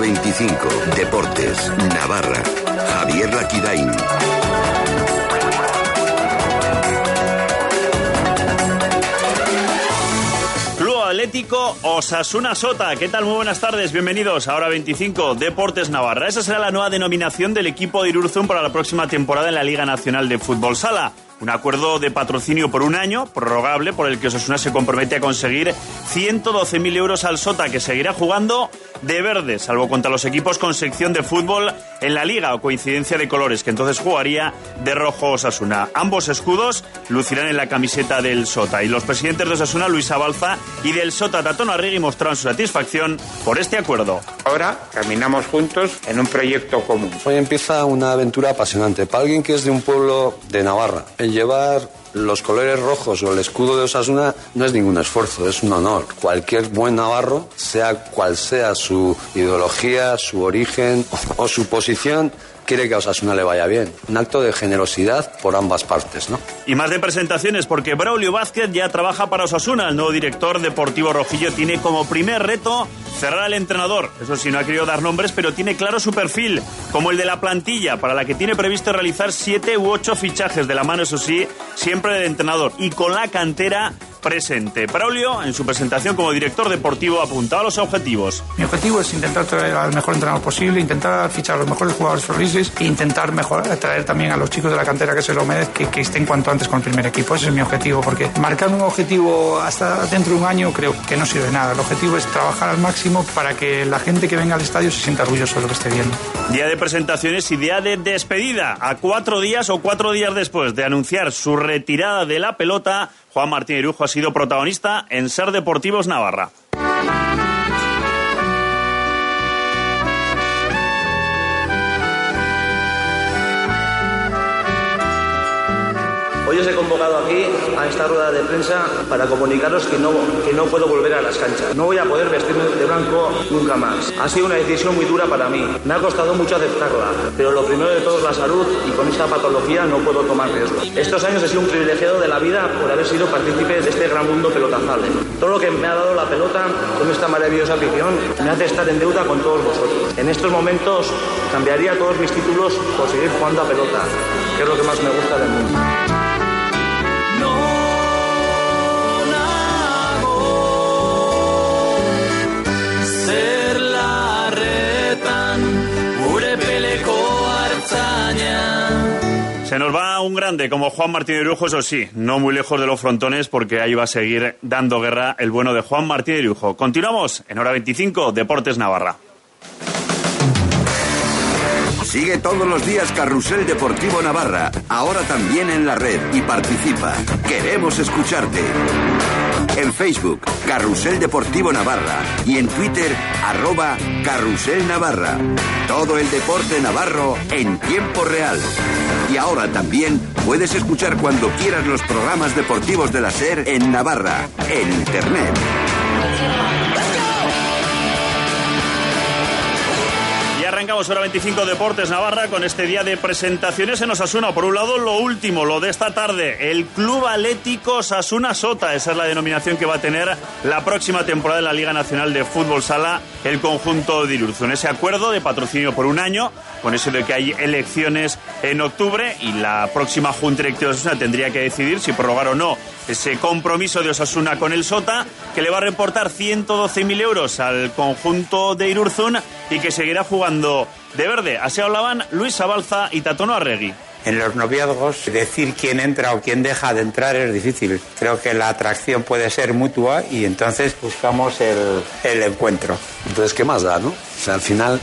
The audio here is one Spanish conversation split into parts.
25. Deportes. Navarra. Javier Laquidain. Club Atlético Osasuna Sota. ¿Qué tal? Muy buenas tardes. Bienvenidos a Hora 25 Deportes Navarra. Esa será la nueva denominación del equipo de Irurzun para la próxima temporada en la Liga Nacional de Fútbol Sala. Un acuerdo de patrocinio por un año, prorrogable, por el que Osasuna se compromete a conseguir 112.000 euros al Sota, que seguirá jugando de verde, salvo contra los equipos con sección de fútbol en la liga o coincidencia de colores, que entonces jugaría de rojo Osasuna. Ambos escudos lucirán en la camiseta del Sota. Y los presidentes de Osasuna, Luis Abalza, y del Sota, Tatón Arregui, mostraron su satisfacción por este acuerdo. Ahora caminamos juntos en un proyecto común. Hoy empieza una aventura apasionante para alguien que es de un pueblo de Navarra. El llevar los colores rojos o el escudo de Osasuna no es ningún esfuerzo, es un honor. Cualquier buen navarro, sea cual sea su ideología, su origen o su posición, quiere que a Osasuna le vaya bien. Un acto de generosidad por ambas partes, ¿no? Y más de presentaciones, porque Braulio Vázquez ya trabaja para Osasuna. El nuevo director deportivo rojillo tiene como primer reto cerrar al entrenador. Eso sí, no ha querido dar nombres, pero tiene claro su perfil, como el de la plantilla, para la que tiene previsto realizar siete u ocho fichajes de la mano, eso sí, siempre del entrenador. Y con la cantera presente. Braulio, en su presentación como director deportivo, apuntaba a los objetivos. Mi objetivo es intentar traer al mejor entrenador posible, intentar fichar a los mejores jugadores felices e intentar mejorar, traer también a los chicos de la cantera que se lo merecen, que, que estén cuanto antes con el primer equipo. Ese es mi objetivo, porque marcar un objetivo hasta dentro de un año creo que no sirve de nada. El objetivo es trabajar al máximo para que la gente que venga al estadio se sienta orgulloso de lo que esté viendo. Día de presentaciones y día de despedida. A cuatro días o cuatro días después de anunciar su retirada de la pelota, Juan Martín Irujo ha sido protagonista en Ser Deportivos Navarra. Hoy os he convocado aquí a esta rueda de prensa para comunicaros que no, que no puedo volver a las canchas. No voy a poder vestirme de blanco nunca más. Ha sido una decisión muy dura para mí. Me ha costado mucho aceptarla, pero lo primero de todo es la salud y con esta patología no puedo tomar riesgos. Estos años he sido un privilegiado de la vida por haber sido partícipe de este gran mundo pelotazable. Todo lo que me ha dado la pelota con esta maravillosa afición me hace estar en deuda con todos vosotros. En estos momentos cambiaría todos mis títulos por seguir jugando a pelota, que es lo que más me gusta del mundo. Se nos va un grande como Juan Martín Irujo, eso sí, no muy lejos de los frontones porque ahí va a seguir dando guerra el bueno de Juan Martín Irujo. Continuamos en hora 25, Deportes Navarra. Sigue todos los días Carrusel Deportivo Navarra, ahora también en la red y participa. Queremos escucharte. En Facebook, Carrusel Deportivo Navarra y en Twitter, arroba Carrusel Navarra. Todo el deporte navarro en tiempo real. Y ahora también puedes escuchar cuando quieras los programas deportivos de la SER en Navarra, en Internet. Arrancamos hora 25 Deportes Navarra con este día de presentaciones en Osasuna. Por un lado, lo último, lo de esta tarde, el Club Atlético Osasuna Sota. Esa es la denominación que va a tener la próxima temporada en la Liga Nacional de Fútbol Sala el conjunto de Irurzun. Ese acuerdo de patrocinio por un año, con eso de que hay elecciones en octubre y la próxima Junta Directiva de Osasuna tendría que decidir si prorrogar o no ese compromiso de Osasuna con el Sota, que le va a reportar 112.000 euros al conjunto de Irurzun y que seguirá jugando de verde. Así hablaban Luis Abalza y Tatono Arregui. En los noviazgos, decir quién entra o quién deja de entrar es difícil. Creo que la atracción puede ser mutua y entonces buscamos el, el encuentro. Entonces, ¿qué más da, no? O sea, al final,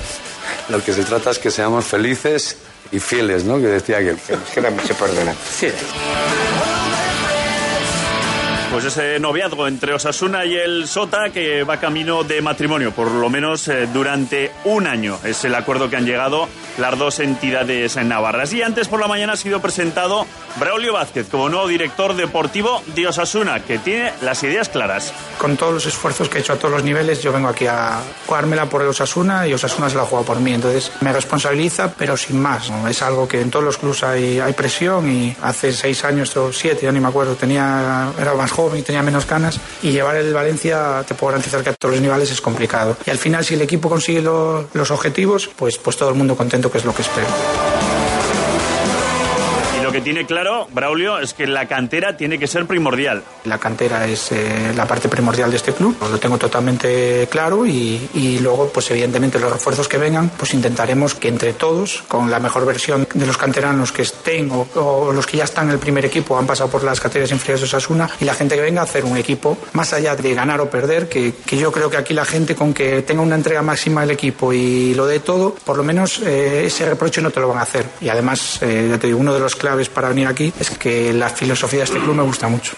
lo que se trata es que seamos felices y fieles, ¿no? Que decía que... Que nos queda mucho por delante. Sí. Pues ese noviazgo entre Osasuna y el Sota que va camino de matrimonio, por lo menos eh, durante un año. Es el acuerdo que han llegado las dos entidades en navarras. Y antes por la mañana ha sido presentado Braulio Vázquez como nuevo director deportivo de Osasuna, que tiene las ideas claras. Con todos los esfuerzos que he hecho a todos los niveles, yo vengo aquí a jugármela por el Osasuna y Osasuna se la juega por mí. Entonces me responsabiliza, pero sin más. Es algo que en todos los clubes hay, presión y hace seis años o siete, ya ni me acuerdo, tenía, era más joven y tenía menos ganas. Y llevar el Valencia, te puedo garantizar que a todos los niveles es complicado. Y al final, si el equipo consigue los objetivos, pues, pues todo el mundo contento, que es lo que espero que tiene claro, Braulio, es que la cantera tiene que ser primordial. La cantera es eh, la parte primordial de este club, lo tengo totalmente claro y, y, luego, pues evidentemente los refuerzos que vengan, pues intentaremos que entre todos, con la mejor versión de los canteranos que estén o, los que ya están en el primer equipo, han pasado por las categorías inferiores de Osasuna y la gente que venga a hacer un equipo, más allá de ganar o perder, que, que yo creo que aquí la gente con que tenga una entrega máxima del equipo y lo de todo, por lo menos eh, ese reproche no te lo van a hacer. Y además, eh, ya te digo, uno de los claves para venir aquí es que la filosofía de este club me gusta mucho.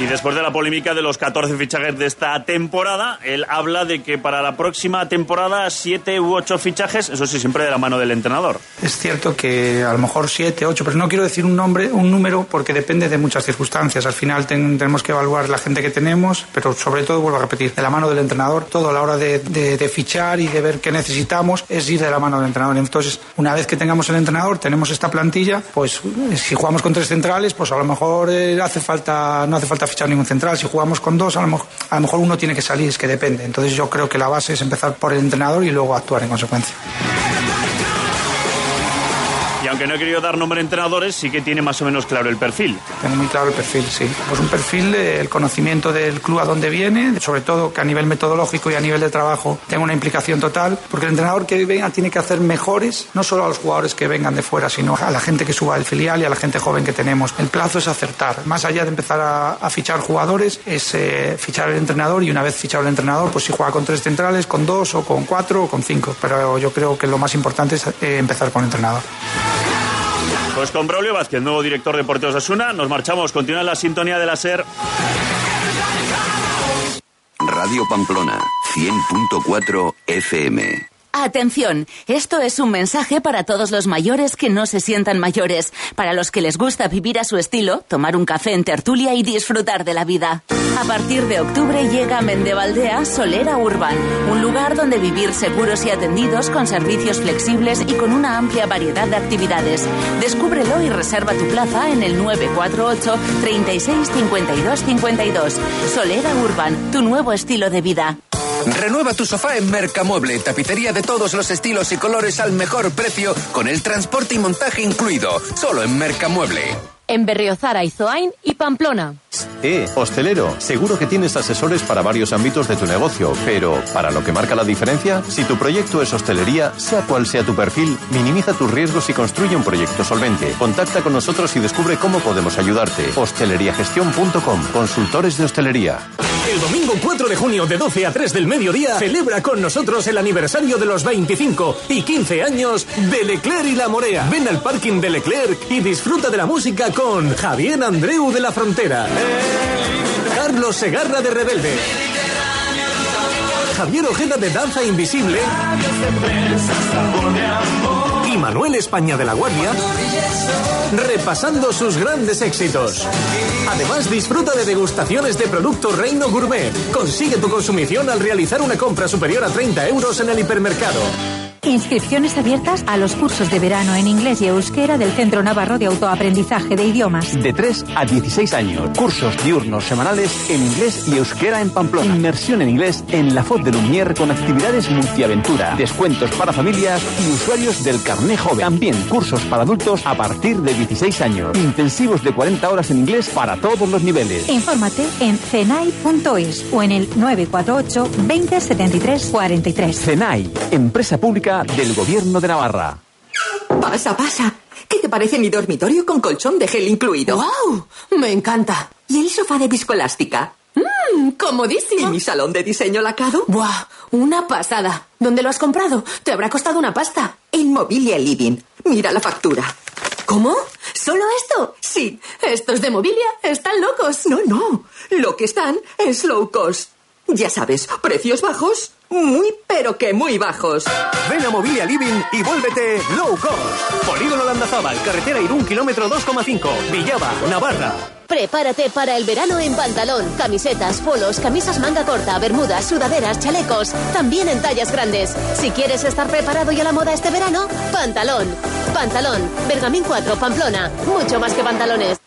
Y después de la polémica de los 14 fichajes de esta temporada, él habla de que para la próxima temporada 7 u 8 fichajes, eso sí, siempre de la mano del entrenador. Es cierto que a lo mejor 7, 8, pero no quiero decir un nombre, un número, porque depende de muchas circunstancias. Al final tenemos que evaluar la gente que tenemos, pero sobre todo, vuelvo a repetir, de la mano del entrenador, todo a la hora de, fichar y de ver qué necesitamos es ir de la mano del entrenador. Entonces, una vez que tengamos el entrenador, tenemos esta plantilla, pues si jugamos con tres centrales, pues a lo mejor eh, hace falta, no hace falta fichar ningún central. Si jugamos con dos, a lo, a lo mejor uno tiene que salir, es que depende. Entonces yo creo que la base es empezar por el entrenador y luego actuar en consecuencia aunque no he querido dar nombre a entrenadores, sí que tiene más o menos claro el perfil. Tiene muy claro el perfil, sí. Pues un perfil del conocimiento del club a dónde viene, sobre todo que a nivel metodológico y a nivel de trabajo tenga una implicación total, porque el entrenador que venga tiene que hacer mejores, no solo a los jugadores que vengan de fuera, sino a la gente que suba al filial y a la gente joven que tenemos. El plazo es acertar. Más allá de empezar a, fichar jugadores, es eh, fichar el entrenador y una vez fichado el entrenador, pues si juega con tres centrales, con dos o con cuatro o con cinco. Pero yo creo que lo más importante es eh, empezar con el entrenador. Pues con Braulio Vázquez, nuevo director de Porteos de Asuna, nos marchamos. Continúa la sintonía de la SER. Radio Pamplona, 100.4 FM. Atención, esto es un mensaje para todos los mayores que no se sientan mayores, para los que les gusta vivir a su estilo, tomar un café en tertulia y disfrutar de la vida. A partir de octubre llega a Mendevaldea Solera Urban, un lugar donde vivir seguros y atendidos con servicios flexibles y con una amplia variedad de actividades. Descúbrelo y reserva tu plaza en el 948 36 52 52. Solera Urban, tu nuevo estilo de vida. Renueva tu sofá en Mercamueble, tapicería de todos los estilos y colores al mejor precio, con el transporte y montaje incluido, solo en Mercamueble en Berriozar, Aizoain y Pamplona. Eh, hostelero, seguro que tienes asesores para varios ámbitos de tu negocio, pero para lo que marca la diferencia, si tu proyecto es hostelería, sea cual sea tu perfil, minimiza tus riesgos y construye un proyecto solvente. Contacta con nosotros y descubre cómo podemos ayudarte. Hosteleriagestión.com, consultores de hostelería. El domingo 4 de junio de 12 a 3 del mediodía celebra con nosotros el aniversario de los 25 y 15 años de Leclerc y La Morea. Ven al parking de Leclerc y disfruta de la música con Javier Andreu de la Frontera, Carlos Segarra de Rebelde, Javier Ojeda de Danza Invisible y Manuel España de la Guardia repasando sus grandes éxitos. Además, disfruta de degustaciones de productos Reino Gourmet. Consigue tu consumición al realizar una compra superior a 30 euros en el hipermercado. Inscripciones abiertas a los cursos de verano en inglés y euskera del Centro Navarro de Autoaprendizaje de Idiomas. De 3 a 16 años. Cursos diurnos semanales en inglés y euskera en Pamplona. Inmersión en inglés en la Fod de Lumière con actividades multiaventura. Descuentos para familias y usuarios del carné joven. También cursos para adultos a partir de 16 años. Intensivos de 40 horas en inglés para todos los niveles. Infórmate en cenai.es o en el 948 20 73 43. CENAI, empresa pública del Gobierno de Navarra. Pasa, pasa. ¿Qué te parece mi dormitorio con colchón de gel incluido? ¡Wow! Me encanta. ¿Y el sofá de viscoelástica? ¡Mmm! ¡Comodísimo! ¿Y mi salón de diseño lacado? ¡Buah! Una pasada. ¿Dónde lo has comprado? Te habrá costado una pasta. En Mobilia Living. Mira la factura. ¿Cómo? ¿Solo esto? Sí. Estos de Mobilia están locos. No, no. Lo que están es low cost. Ya sabes, precios bajos, muy pero que muy bajos. Ven a Mobilia Living y vuélvete low cost. Polígono Landazábal, carretera Irún, kilómetro 2,5. Villaba, Navarra. Prepárate para el verano en pantalón, camisetas, polos, camisas manga corta, bermudas, sudaderas, chalecos, también en tallas grandes. Si quieres estar preparado y a la moda este verano, pantalón. Pantalón, Bergamín 4, Pamplona, mucho más que pantalones.